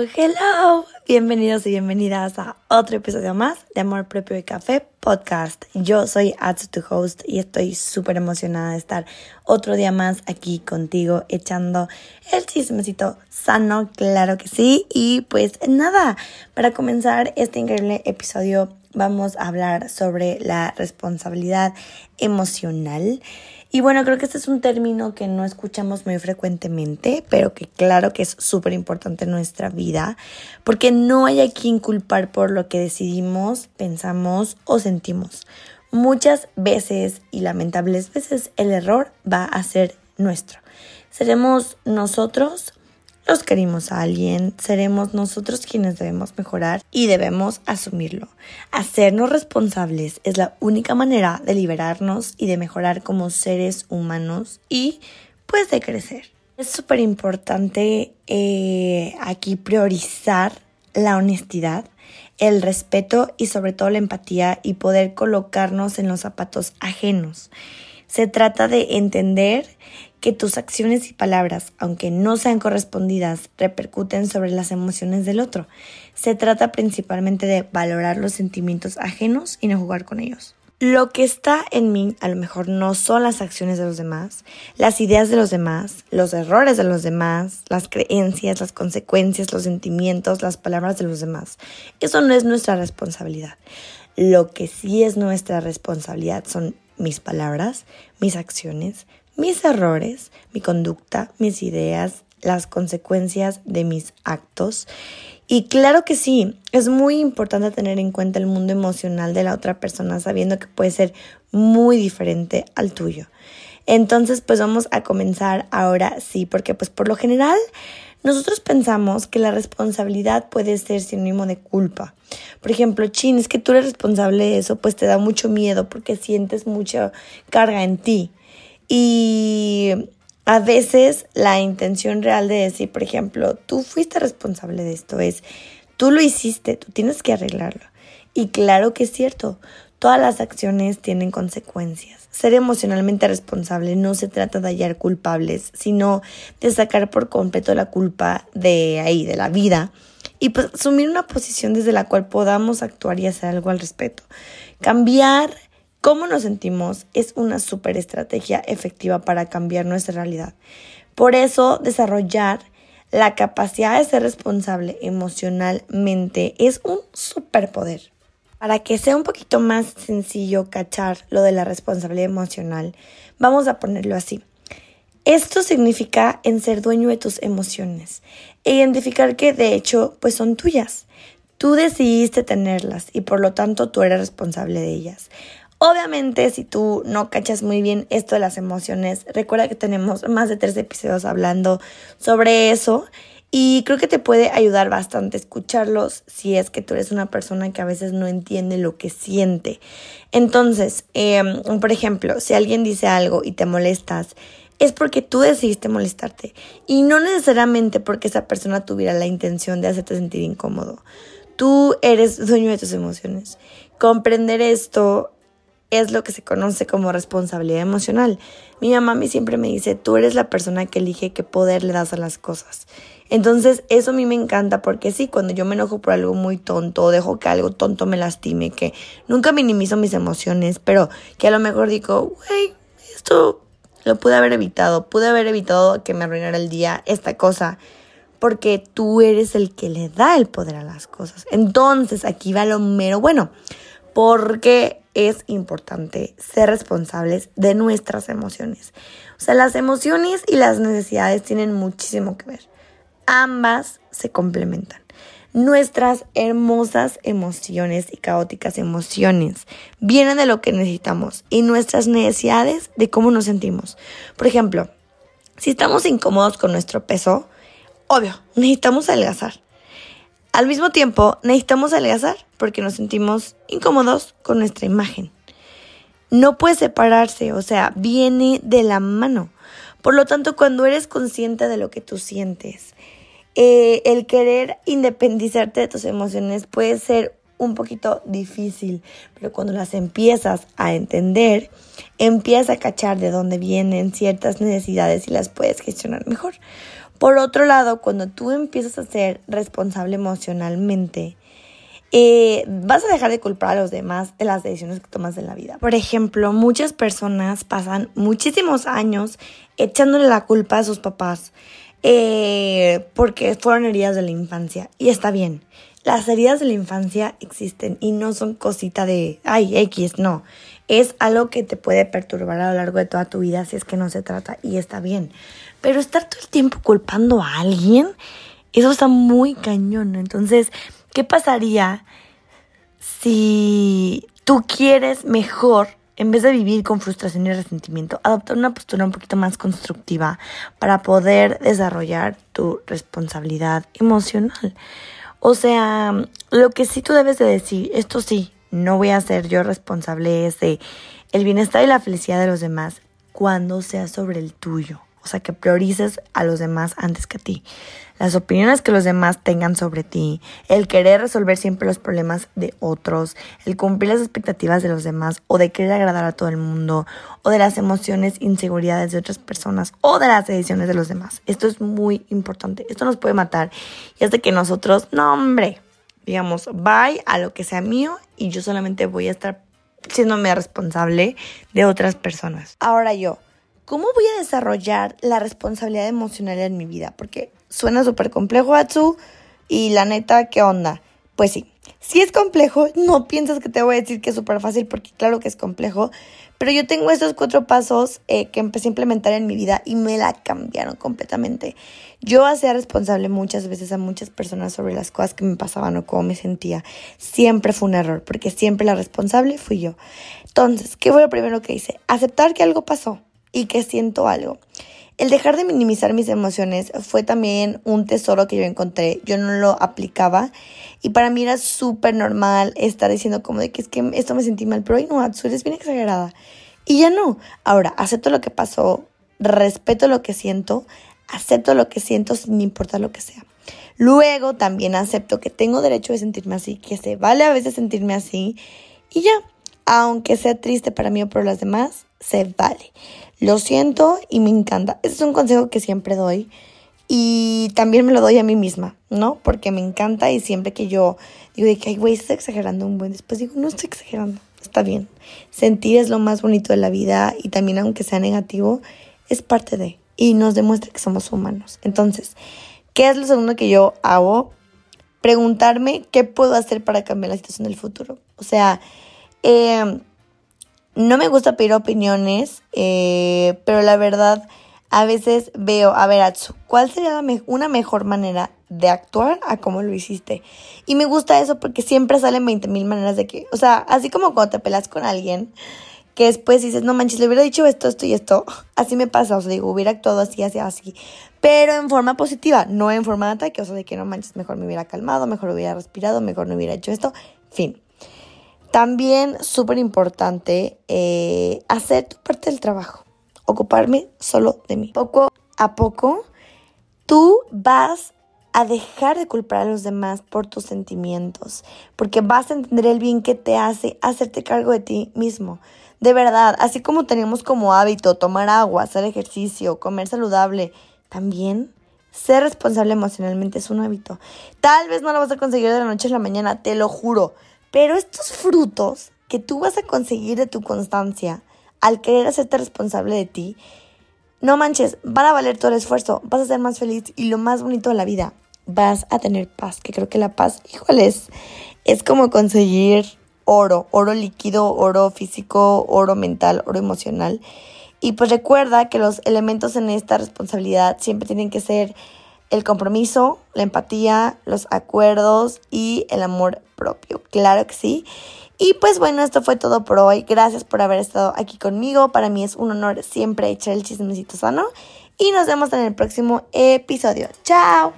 Hello. Bienvenidos y bienvenidas a otro episodio más de Amor Propio y Café Podcast. Yo soy Atsu, tu host, y estoy súper emocionada de estar otro día más aquí contigo echando el chismecito sano, claro que sí. Y pues nada, para comenzar este increíble episodio vamos a hablar sobre la responsabilidad emocional. Y bueno, creo que este es un término que no escuchamos muy frecuentemente, pero que claro que es súper importante en nuestra vida, porque no hay a quien culpar por lo que decidimos, pensamos o sentimos. Muchas veces y lamentables veces el error va a ser nuestro. Seremos nosotros los querimos a alguien, seremos nosotros quienes debemos mejorar y debemos asumirlo. Hacernos responsables es la única manera de liberarnos y de mejorar como seres humanos y pues de crecer. Es súper importante eh, aquí priorizar la honestidad, el respeto y sobre todo la empatía y poder colocarnos en los zapatos ajenos. Se trata de entender que tus acciones y palabras, aunque no sean correspondidas, repercuten sobre las emociones del otro. Se trata principalmente de valorar los sentimientos ajenos y no jugar con ellos. Lo que está en mí a lo mejor no son las acciones de los demás, las ideas de los demás, los errores de los demás, las creencias, las consecuencias, los sentimientos, las palabras de los demás. Eso no es nuestra responsabilidad. Lo que sí es nuestra responsabilidad son mis palabras, mis acciones, mis errores, mi conducta, mis ideas, las consecuencias de mis actos. Y claro que sí, es muy importante tener en cuenta el mundo emocional de la otra persona, sabiendo que puede ser muy diferente al tuyo. Entonces, pues vamos a comenzar ahora sí, porque pues por lo general nosotros pensamos que la responsabilidad puede ser sinónimo de culpa. Por ejemplo, chin, es que tú eres responsable de eso, pues te da mucho miedo porque sientes mucha carga en ti. Y a veces la intención real de decir, por ejemplo, tú fuiste responsable de esto, es, tú lo hiciste, tú tienes que arreglarlo. Y claro que es cierto, todas las acciones tienen consecuencias. Ser emocionalmente responsable no se trata de hallar culpables, sino de sacar por completo la culpa de ahí, de la vida, y pues asumir una posición desde la cual podamos actuar y hacer algo al respecto. Cambiar Cómo nos sentimos es una super estrategia efectiva para cambiar nuestra realidad. Por eso, desarrollar la capacidad de ser responsable emocionalmente es un superpoder. Para que sea un poquito más sencillo cachar lo de la responsabilidad emocional, vamos a ponerlo así. Esto significa en ser dueño de tus emociones e identificar que de hecho pues son tuyas. Tú decidiste tenerlas y por lo tanto tú eres responsable de ellas. Obviamente, si tú no cachas muy bien esto de las emociones, recuerda que tenemos más de tres episodios hablando sobre eso y creo que te puede ayudar bastante escucharlos si es que tú eres una persona que a veces no entiende lo que siente. Entonces, em, por ejemplo, si alguien dice algo y te molestas, es porque tú decidiste molestarte y no necesariamente porque esa persona tuviera la intención de hacerte sentir incómodo. Tú eres dueño de tus emociones. Comprender esto es lo que se conoce como responsabilidad emocional. Mi mamá a mí siempre me dice, tú eres la persona que elige qué poder le das a las cosas. Entonces, eso a mí me encanta porque sí, cuando yo me enojo por algo muy tonto dejo que algo tonto me lastime, que nunca minimizo mis emociones, pero que a lo mejor digo, güey, esto lo pude haber evitado, pude haber evitado que me arruinara el día esta cosa, porque tú eres el que le da el poder a las cosas. Entonces, aquí va lo mero bueno, porque es importante ser responsables de nuestras emociones. O sea, las emociones y las necesidades tienen muchísimo que ver. Ambas se complementan. Nuestras hermosas emociones y caóticas emociones vienen de lo que necesitamos y nuestras necesidades de cómo nos sentimos. Por ejemplo, si estamos incómodos con nuestro peso, obvio, necesitamos adelgazar. Al mismo tiempo, necesitamos adelgazar porque nos sentimos incómodos con nuestra imagen. No puede separarse, o sea, viene de la mano. Por lo tanto, cuando eres consciente de lo que tú sientes, eh, el querer independizarte de tus emociones puede ser un poquito difícil, pero cuando las empiezas a entender, empiezas a cachar de dónde vienen ciertas necesidades y las puedes gestionar mejor. Por otro lado, cuando tú empiezas a ser responsable emocionalmente, eh, vas a dejar de culpar a los demás de las decisiones que tomas en la vida. Por ejemplo, muchas personas pasan muchísimos años echándole la culpa a sus papás eh, porque fueron heridas de la infancia. Y está bien. Las heridas de la infancia existen y no son cosita de, ay, X, no. Es algo que te puede perturbar a lo largo de toda tu vida si es que no se trata y está bien. Pero estar todo el tiempo culpando a alguien, eso está muy cañón. Entonces, ¿Qué pasaría si tú quieres mejor, en vez de vivir con frustración y resentimiento, adoptar una postura un poquito más constructiva para poder desarrollar tu responsabilidad emocional? O sea, lo que sí tú debes de decir, esto sí, no voy a ser yo responsable es de el bienestar y la felicidad de los demás cuando sea sobre el tuyo. O sea, que priorices a los demás antes que a ti. Las opiniones que los demás tengan sobre ti, el querer resolver siempre los problemas de otros, el cumplir las expectativas de los demás o de querer agradar a todo el mundo, o de las emociones, inseguridades de otras personas o de las decisiones de los demás. Esto es muy importante. Esto nos puede matar. Y es que nosotros, no hombre, digamos, bye a lo que sea mío y yo solamente voy a estar siéndome responsable de otras personas. Ahora yo, ¿cómo voy a desarrollar la responsabilidad emocional en mi vida? Porque suena súper complejo, Atsu, y la neta, ¿qué onda? Pues sí, si es complejo, no piensas que te voy a decir que es súper fácil, porque claro que es complejo, pero yo tengo estos cuatro pasos eh, que empecé a implementar en mi vida y me la cambiaron completamente. Yo hacía responsable muchas veces a muchas personas sobre las cosas que me pasaban o cómo me sentía. Siempre fue un error, porque siempre la responsable fui yo. Entonces, ¿qué fue lo primero que hice? Aceptar que algo pasó y que siento algo. El dejar de minimizar mis emociones fue también un tesoro que yo encontré. Yo no lo aplicaba y para mí era súper normal estar diciendo como de que es que esto me sentí mal, pero ay no, Atsu, eres bien exagerada. Y ya no. Ahora, acepto lo que pasó, respeto lo que siento, acepto lo que siento sin importar lo que sea. Luego también acepto que tengo derecho de sentirme así, que se vale a veces sentirme así y ya, aunque sea triste para mí o para los demás, se vale. Lo siento y me encanta. Ese es un consejo que siempre doy y también me lo doy a mí misma, ¿no? Porque me encanta y siempre que yo digo de que, ay, güey, estás exagerando un buen, después digo, no estoy exagerando, está bien. Sentir es lo más bonito de la vida y también aunque sea negativo, es parte de y nos demuestra que somos humanos. Entonces, ¿qué es lo segundo que yo hago? Preguntarme qué puedo hacer para cambiar la situación del futuro. O sea, eh, no me gusta pedir opiniones, eh, pero la verdad a veces veo, a ver, Atsu, ¿cuál sería una mejor manera de actuar a cómo lo hiciste? Y me gusta eso porque siempre salen 20 mil maneras de que, o sea, así como cuando te pelas con alguien, que después dices, no manches, le hubiera dicho esto, esto y esto. Así me pasa, o sea, digo, hubiera actuado así, así, así. Pero en forma positiva, no en forma de ataque, o sea, de que no manches, mejor me hubiera calmado, mejor hubiera respirado, mejor no hubiera hecho esto. Fin. También súper importante eh, hacer tu parte del trabajo, ocuparme solo de mí. Poco a poco, tú vas a dejar de culpar a los demás por tus sentimientos, porque vas a entender el bien que te hace hacerte cargo de ti mismo. De verdad, así como tenemos como hábito tomar agua, hacer ejercicio, comer saludable, también ser responsable emocionalmente es un hábito. Tal vez no lo vas a conseguir de la noche a la mañana, te lo juro. Pero estos frutos que tú vas a conseguir de tu constancia al querer hacerte responsable de ti, no manches, van a valer todo el esfuerzo, vas a ser más feliz y lo más bonito de la vida, vas a tener paz, que creo que la paz, híjole, es, es como conseguir oro, oro líquido, oro físico, oro mental, oro emocional. Y pues recuerda que los elementos en esta responsabilidad siempre tienen que ser el compromiso, la empatía, los acuerdos y el amor propio. Claro que sí. Y pues bueno, esto fue todo por hoy. Gracias por haber estado aquí conmigo. Para mí es un honor siempre echar el chismecito sano. Y nos vemos en el próximo episodio. Chao.